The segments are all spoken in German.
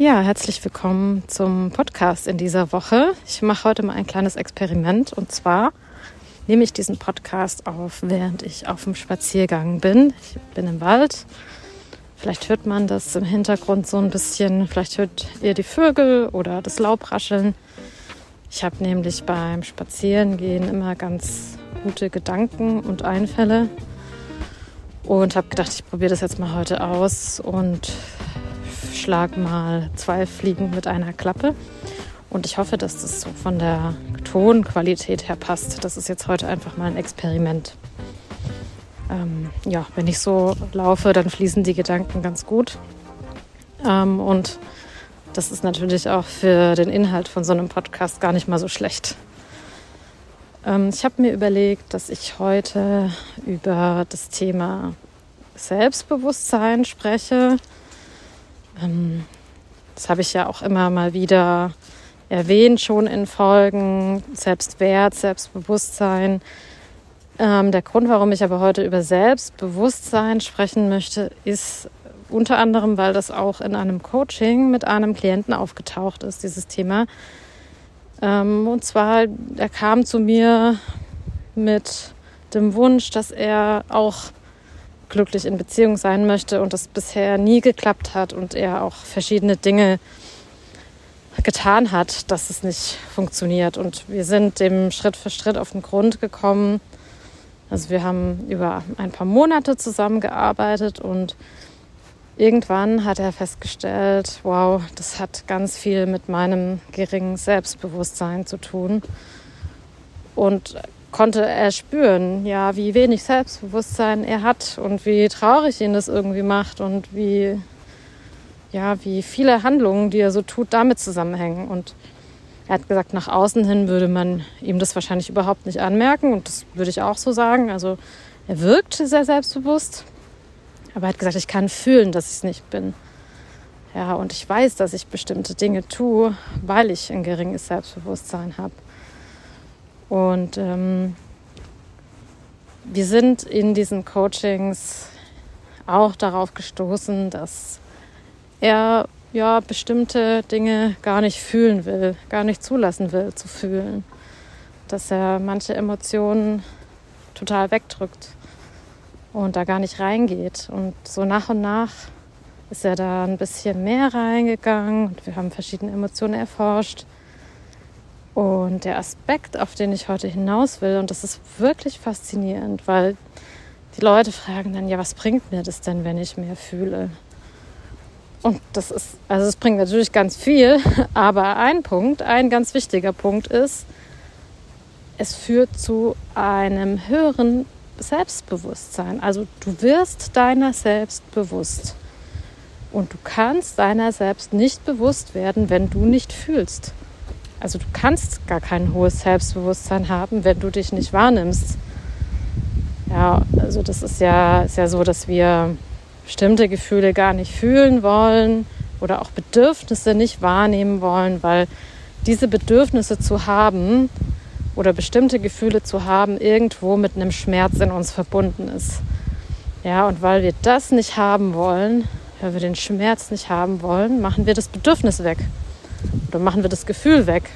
Ja, herzlich willkommen zum Podcast in dieser Woche. Ich mache heute mal ein kleines Experiment und zwar nehme ich diesen Podcast auf, während ich auf dem Spaziergang bin. Ich bin im Wald. Vielleicht hört man das im Hintergrund so ein bisschen. Vielleicht hört ihr die Vögel oder das Laubrascheln. Ich habe nämlich beim Spazierengehen immer ganz gute Gedanken und Einfälle und habe gedacht, ich probiere das jetzt mal heute aus und schlag mal zwei Fliegen mit einer Klappe. Und ich hoffe, dass das so von der Tonqualität her passt. Das ist jetzt heute einfach mal ein Experiment. Ähm, ja, wenn ich so laufe, dann fließen die Gedanken ganz gut. Ähm, und das ist natürlich auch für den Inhalt von so einem Podcast gar nicht mal so schlecht. Ähm, ich habe mir überlegt, dass ich heute über das Thema Selbstbewusstsein spreche das habe ich ja auch immer mal wieder erwähnt, schon in Folgen. Selbstwert, Selbstbewusstsein. Ähm, der Grund, warum ich aber heute über Selbstbewusstsein sprechen möchte, ist unter anderem, weil das auch in einem Coaching mit einem Klienten aufgetaucht ist, dieses Thema. Ähm, und zwar, er kam zu mir mit dem Wunsch, dass er auch glücklich in Beziehung sein möchte und das bisher nie geklappt hat und er auch verschiedene Dinge getan hat, dass es nicht funktioniert. Und wir sind dem Schritt für Schritt auf den Grund gekommen. Also wir haben über ein paar Monate zusammengearbeitet und irgendwann hat er festgestellt, wow, das hat ganz viel mit meinem geringen Selbstbewusstsein zu tun. Und konnte er spüren, ja, wie wenig Selbstbewusstsein er hat und wie traurig ihn das irgendwie macht und wie, ja, wie viele Handlungen, die er so tut, damit zusammenhängen. Und er hat gesagt, nach außen hin würde man ihm das wahrscheinlich überhaupt nicht anmerken und das würde ich auch so sagen. Also er wirkt sehr selbstbewusst, aber er hat gesagt, ich kann fühlen, dass ich es nicht bin. Ja, und ich weiß, dass ich bestimmte Dinge tue, weil ich ein geringes Selbstbewusstsein habe. Und ähm, wir sind in diesen Coachings auch darauf gestoßen, dass er ja bestimmte Dinge gar nicht fühlen will, gar nicht zulassen will zu fühlen, dass er manche Emotionen total wegdrückt und da gar nicht reingeht. Und so nach und nach ist er da ein bisschen mehr reingegangen und wir haben verschiedene Emotionen erforscht. Und der Aspekt, auf den ich heute hinaus will, und das ist wirklich faszinierend, weil die Leute fragen dann, ja, was bringt mir das denn, wenn ich mehr fühle? Und das ist, also es bringt natürlich ganz viel, aber ein Punkt, ein ganz wichtiger Punkt ist, es führt zu einem höheren Selbstbewusstsein. Also du wirst deiner selbst bewusst. Und du kannst deiner selbst nicht bewusst werden, wenn du nicht fühlst. Also du kannst gar kein hohes Selbstbewusstsein haben, wenn du dich nicht wahrnimmst. Ja, also das ist ja, ist ja so, dass wir bestimmte Gefühle gar nicht fühlen wollen oder auch Bedürfnisse nicht wahrnehmen wollen, weil diese Bedürfnisse zu haben oder bestimmte Gefühle zu haben irgendwo mit einem Schmerz in uns verbunden ist. Ja, und weil wir das nicht haben wollen, weil wir den Schmerz nicht haben wollen, machen wir das Bedürfnis weg. Oder machen wir das Gefühl weg.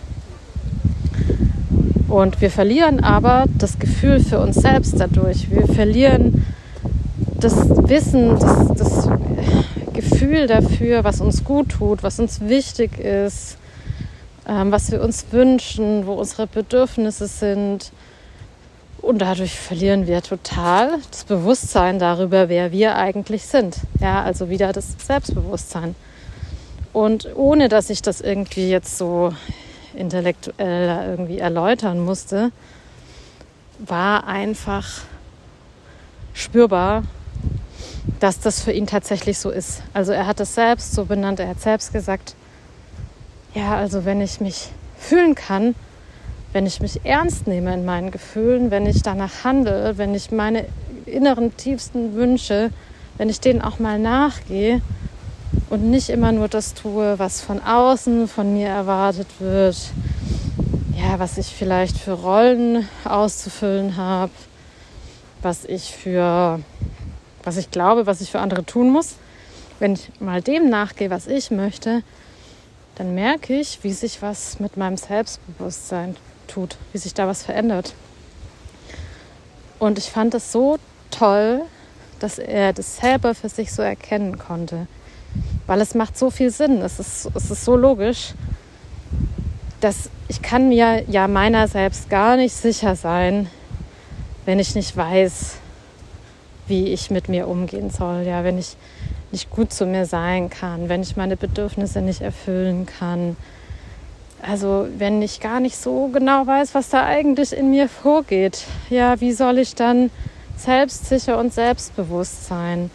Und wir verlieren aber das Gefühl für uns selbst dadurch. Wir verlieren das Wissen, das, das Gefühl dafür, was uns gut tut, was uns wichtig ist, ähm, was wir uns wünschen, wo unsere Bedürfnisse sind. Und dadurch verlieren wir total das Bewusstsein darüber, wer wir eigentlich sind. Ja, also wieder das Selbstbewusstsein. Und ohne dass ich das irgendwie jetzt so intellektuell irgendwie erläutern musste, war einfach spürbar, dass das für ihn tatsächlich so ist. Also er hat es selbst so benannt, er hat selbst gesagt, ja, also wenn ich mich fühlen kann, wenn ich mich ernst nehme in meinen Gefühlen, wenn ich danach handle, wenn ich meine inneren tiefsten Wünsche, wenn ich denen auch mal nachgehe, und nicht immer nur das tue, was von außen von mir erwartet wird, ja, was ich vielleicht für Rollen auszufüllen habe, was ich für, was ich glaube, was ich für andere tun muss. Wenn ich mal dem nachgehe, was ich möchte, dann merke ich, wie sich was mit meinem Selbstbewusstsein tut, wie sich da was verändert. Und ich fand es so toll, dass er das selber für sich so erkennen konnte. Weil es macht so viel Sinn. Es ist, es ist so logisch, dass ich kann mir ja meiner selbst gar nicht sicher sein, wenn ich nicht weiß, wie ich mit mir umgehen soll. Ja, wenn ich nicht gut zu mir sein kann, wenn ich meine Bedürfnisse nicht erfüllen kann. Also wenn ich gar nicht so genau weiß, was da eigentlich in mir vorgeht, ja, wie soll ich dann selbstsicher und selbstbewusst sein?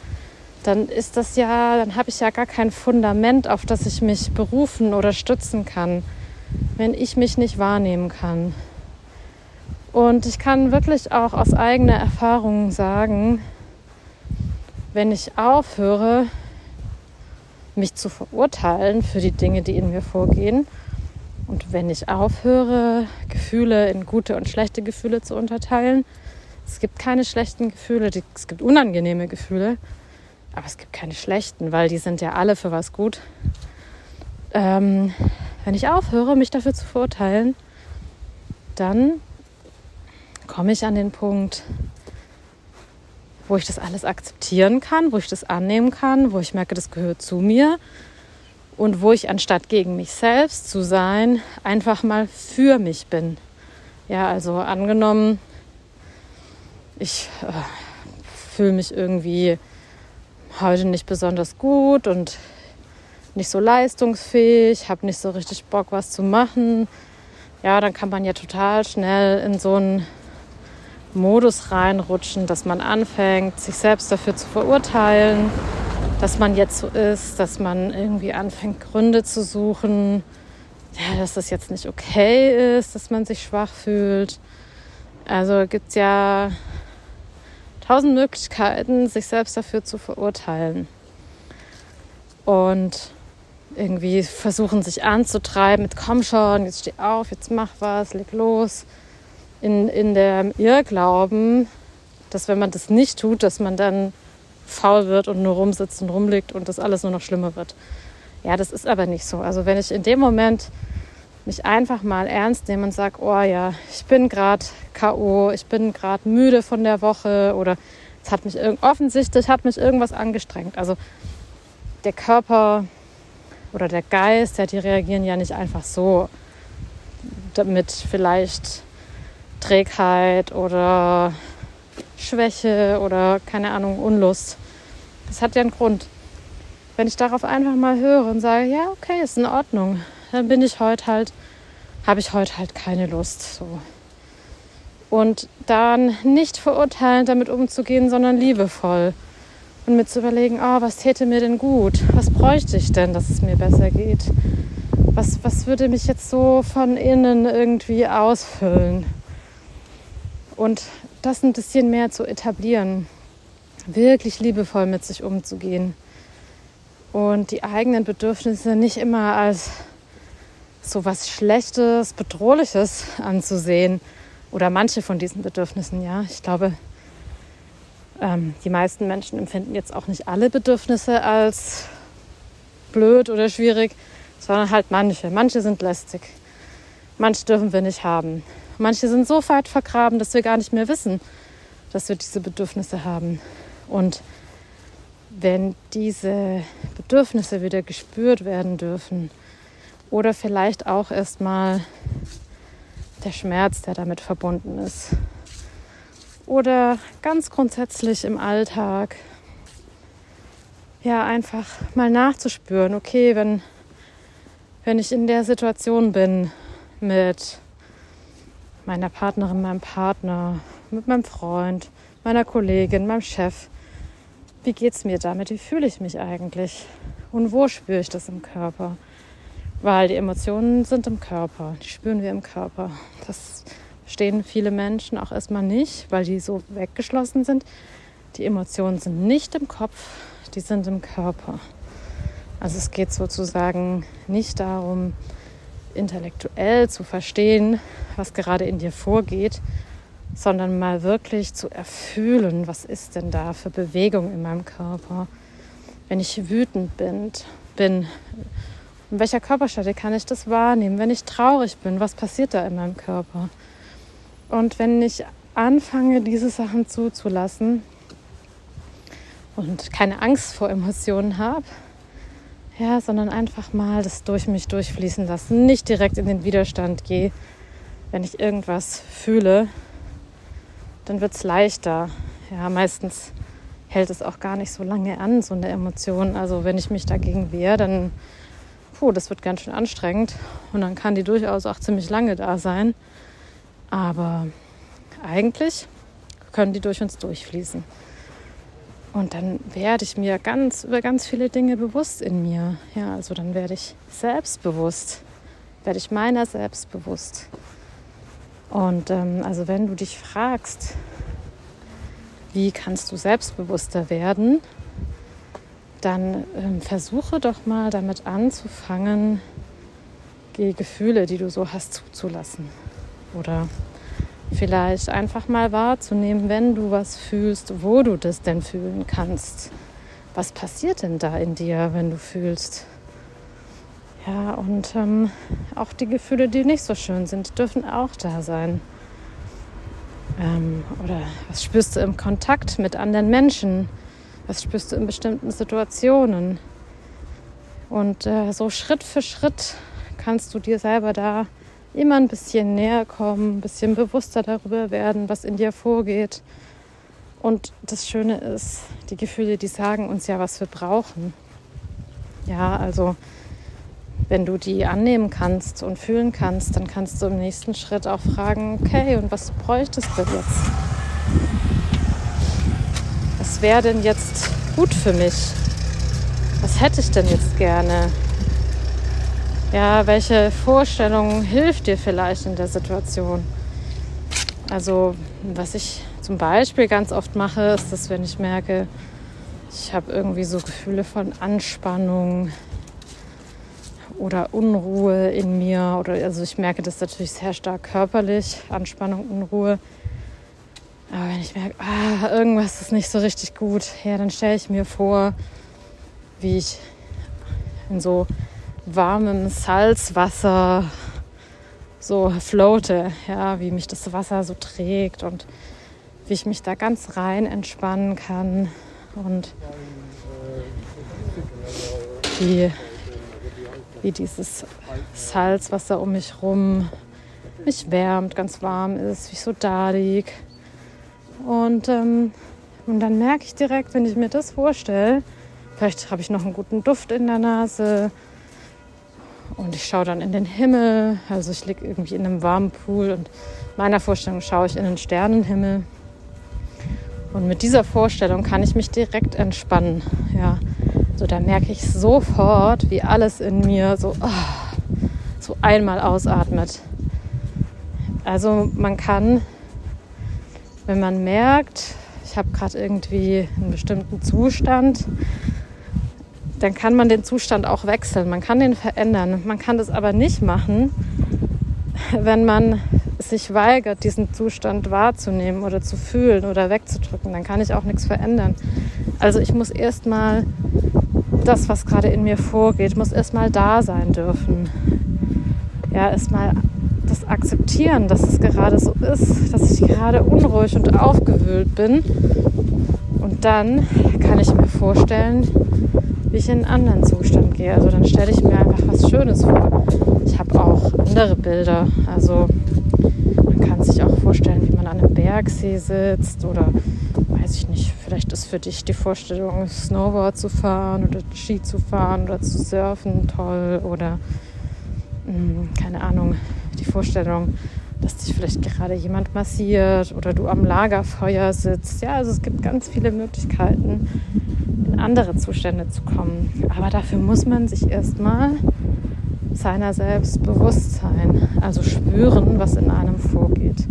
Dann ist das ja, dann habe ich ja gar kein Fundament, auf das ich mich berufen oder stützen kann, wenn ich mich nicht wahrnehmen kann. Und ich kann wirklich auch aus eigener Erfahrung sagen, wenn ich aufhöre, mich zu verurteilen für die Dinge, die in mir vorgehen, und wenn ich aufhöre, Gefühle in gute und schlechte Gefühle zu unterteilen, es gibt keine schlechten Gefühle, es gibt unangenehme Gefühle, aber es gibt keine schlechten, weil die sind ja alle für was gut. Ähm, wenn ich aufhöre, mich dafür zu verurteilen, dann komme ich an den Punkt, wo ich das alles akzeptieren kann, wo ich das annehmen kann, wo ich merke, das gehört zu mir und wo ich anstatt gegen mich selbst zu sein, einfach mal für mich bin. Ja, also angenommen, ich äh, fühle mich irgendwie heute nicht besonders gut und nicht so leistungsfähig, habe nicht so richtig Bock, was zu machen. Ja, dann kann man ja total schnell in so einen Modus reinrutschen, dass man anfängt, sich selbst dafür zu verurteilen, dass man jetzt so ist, dass man irgendwie anfängt, Gründe zu suchen, ja, dass das jetzt nicht okay ist, dass man sich schwach fühlt. Also gibt es ja tausend Möglichkeiten, sich selbst dafür zu verurteilen. Und irgendwie versuchen, sich anzutreiben mit komm schon, jetzt steh auf, jetzt mach was, leg los in, in der Irrglauben, dass wenn man das nicht tut, dass man dann faul wird und nur rumsitzt und rumliegt und das alles nur noch schlimmer wird. Ja, das ist aber nicht so. Also wenn ich in dem Moment mich einfach mal ernst nehme und sage, oh ja, ich bin gerade KO, ich bin gerade müde von der Woche oder es hat mich offensichtlich hat mich irgendwas angestrengt. Also der Körper oder der Geist, ja, die reagieren ja nicht einfach so damit vielleicht Trägheit oder Schwäche oder keine Ahnung, Unlust. Das hat ja einen Grund. Wenn ich darauf einfach mal höre und sage, ja, okay, ist in Ordnung, dann bin ich heute halt, habe ich heute halt keine Lust. So. Und dann nicht verurteilend damit umzugehen, sondern liebevoll. Und mir zu überlegen, oh, was täte mir denn gut? Was bräuchte ich denn, dass es mir besser geht? Was, was würde mich jetzt so von innen irgendwie ausfüllen? und das ein bisschen mehr zu etablieren, wirklich liebevoll mit sich umzugehen und die eigenen Bedürfnisse nicht immer als so was Schlechtes, Bedrohliches anzusehen oder manche von diesen Bedürfnissen, ja. Ich glaube, ähm, die meisten Menschen empfinden jetzt auch nicht alle Bedürfnisse als blöd oder schwierig, sondern halt manche. Manche sind lästig. Manche dürfen wir nicht haben. Manche sind so weit vergraben, dass wir gar nicht mehr wissen, dass wir diese Bedürfnisse haben. Und wenn diese Bedürfnisse wieder gespürt werden dürfen oder vielleicht auch erstmal der Schmerz, der damit verbunden ist oder ganz grundsätzlich im Alltag, ja, einfach mal nachzuspüren, okay, wenn, wenn ich in der Situation bin mit meiner Partnerin, meinem Partner, mit meinem Freund, meiner Kollegin, meinem Chef. Wie geht es mir damit? Wie fühle ich mich eigentlich? Und wo spüre ich das im Körper? Weil die Emotionen sind im Körper, die spüren wir im Körper. Das verstehen viele Menschen auch erstmal nicht, weil die so weggeschlossen sind. Die Emotionen sind nicht im Kopf, die sind im Körper. Also es geht sozusagen nicht darum, intellektuell zu verstehen, was gerade in dir vorgeht, sondern mal wirklich zu erfühlen, was ist denn da für Bewegung in meinem Körper. Wenn ich wütend bin, bin In welcher Körperstelle kann ich das wahrnehmen? Wenn ich traurig bin, was passiert da in meinem Körper? Und wenn ich anfange, diese Sachen zuzulassen und keine Angst vor Emotionen habe, ja, sondern einfach mal das durch mich durchfließen lassen, nicht direkt in den Widerstand gehe, wenn ich irgendwas fühle, dann wird es leichter. Ja, meistens hält es auch gar nicht so lange an, so eine Emotion. Also wenn ich mich dagegen wehre, dann, puh, das wird ganz schön anstrengend und dann kann die durchaus auch ziemlich lange da sein. Aber eigentlich können die durch uns durchfließen. Und dann werde ich mir ganz über ganz viele Dinge bewusst in mir. Ja, also dann werde ich selbstbewusst, werde ich meiner selbstbewusst. Und ähm, also wenn du dich fragst, wie kannst du selbstbewusster werden, dann ähm, versuche doch mal damit anzufangen, die Gefühle, die du so hast, zuzulassen. Oder vielleicht einfach mal wahrzunehmen, wenn du was fühlst, wo du das denn fühlen kannst. Was passiert denn da in dir, wenn du fühlst? Ja, und ähm, auch die Gefühle, die nicht so schön sind, dürfen auch da sein. Ähm, oder was spürst du im Kontakt mit anderen Menschen? Was spürst du in bestimmten Situationen? Und äh, so Schritt für Schritt kannst du dir selber da immer ein bisschen näher kommen, ein bisschen bewusster darüber werden, was in dir vorgeht. Und das Schöne ist, die Gefühle, die sagen uns ja, was wir brauchen. Ja, also wenn du die annehmen kannst und fühlen kannst, dann kannst du im nächsten Schritt auch fragen, okay, und was bräuchtest du jetzt? Was wäre denn jetzt gut für mich? Was hätte ich denn jetzt gerne? Ja, welche Vorstellung hilft dir vielleicht in der Situation? Also, was ich zum Beispiel ganz oft mache, ist, dass wenn ich merke, ich habe irgendwie so Gefühle von Anspannung, oder Unruhe in mir. Oder also ich merke das natürlich sehr stark körperlich, Anspannung, Unruhe. Aber wenn ich merke, ah, irgendwas ist nicht so richtig gut, ja, dann stelle ich mir vor, wie ich in so warmem Salzwasser so floate, ja, wie mich das Wasser so trägt und wie ich mich da ganz rein entspannen kann und wie wie dieses Salz, was da um mich rum mich wärmt, ganz warm ist, wie ich so da liege. Und, ähm, und dann merke ich direkt, wenn ich mir das vorstelle, vielleicht habe ich noch einen guten Duft in der Nase und ich schaue dann in den Himmel. Also ich liege irgendwie in einem warmen Pool und meiner Vorstellung schaue ich in den Sternenhimmel. Und mit dieser Vorstellung kann ich mich direkt entspannen. Ja, so, da merke ich sofort, wie alles in mir so, oh, so einmal ausatmet. Also man kann, wenn man merkt, ich habe gerade irgendwie einen bestimmten Zustand, dann kann man den Zustand auch wechseln. Man kann den verändern. Man kann das aber nicht machen, wenn man sich weigert, diesen Zustand wahrzunehmen oder zu fühlen oder wegzudrücken. Dann kann ich auch nichts verändern. Also ich muss erstmal das, was gerade in mir vorgeht, muss erstmal da sein dürfen. Ja, erstmal das akzeptieren, dass es gerade so ist, dass ich gerade unruhig und aufgewühlt bin. Und dann kann ich mir vorstellen, wie ich in einen anderen Zustand gehe. Also dann stelle ich mir einfach was Schönes vor. Ich habe auch andere Bilder. Also man kann sich auch vorstellen, wie man an einem Bergsee sitzt oder weiß ich nicht, vielleicht ist für dich die Vorstellung, Snowboard zu fahren oder Ski zu fahren oder zu surfen toll oder hm, keine Ahnung, die Vorstellung, dass dich vielleicht gerade jemand massiert oder du am Lagerfeuer sitzt. Ja, also es gibt ganz viele Möglichkeiten, in andere Zustände zu kommen. Aber dafür muss man sich erstmal seiner selbst bewusst sein, also spüren, was in einem vorgeht.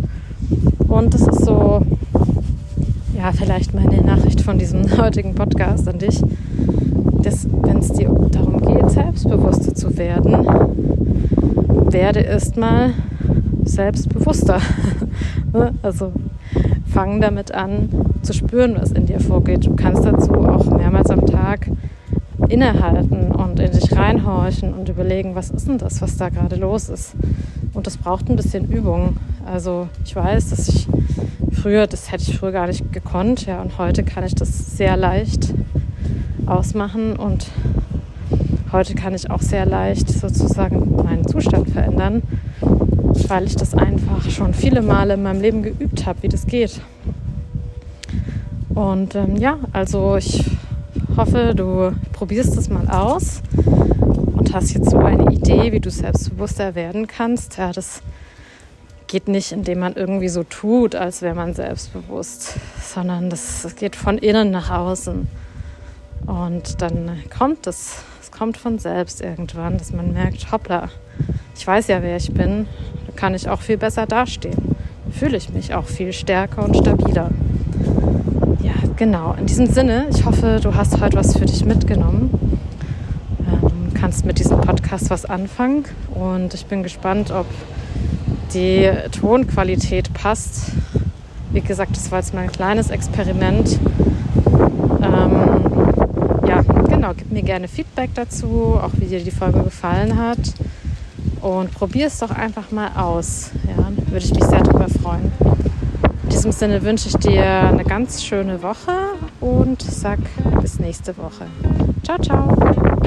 Und das ist so ja, vielleicht meine Nachricht von diesem heutigen Podcast an dich, dass wenn es dir darum geht, selbstbewusster zu werden, werde erstmal selbstbewusster. Ne? also fang damit an zu spüren, was in dir vorgeht. Du kannst dazu auch mehrmals am Tag innehalten und in dich reinhorchen und überlegen, was ist denn das, was da gerade los ist. Und das braucht ein bisschen Übung. Also ich weiß, dass ich früher, das hätte ich früher gar nicht gekonnt, ja, und heute kann ich das sehr leicht ausmachen und heute kann ich auch sehr leicht sozusagen meinen Zustand verändern, weil ich das einfach schon viele Male in meinem Leben geübt habe, wie das geht. Und ähm, ja, also ich hoffe, du probierst es mal aus und hast jetzt so eine Idee, wie du selbstbewusster werden kannst. Ja, das geht nicht, indem man irgendwie so tut, als wäre man selbstbewusst, sondern das, das geht von innen nach außen. Und dann kommt es, es kommt von selbst irgendwann, dass man merkt, hoppla, ich weiß ja, wer ich bin, kann ich auch viel besser dastehen. Fühle ich mich auch viel stärker und stabiler. Genau, in diesem Sinne, ich hoffe, du hast heute was für dich mitgenommen. Ähm, kannst mit diesem Podcast was anfangen und ich bin gespannt, ob die Tonqualität passt. Wie gesagt, das war jetzt mal ein kleines Experiment. Ähm, ja, genau, gib mir gerne Feedback dazu, auch wie dir die Folge gefallen hat. Und probier es doch einfach mal aus. Ja, würde ich mich sehr darüber freuen. In diesem Sinne wünsche ich dir eine ganz schöne Woche und sag bis nächste Woche. Ciao, ciao.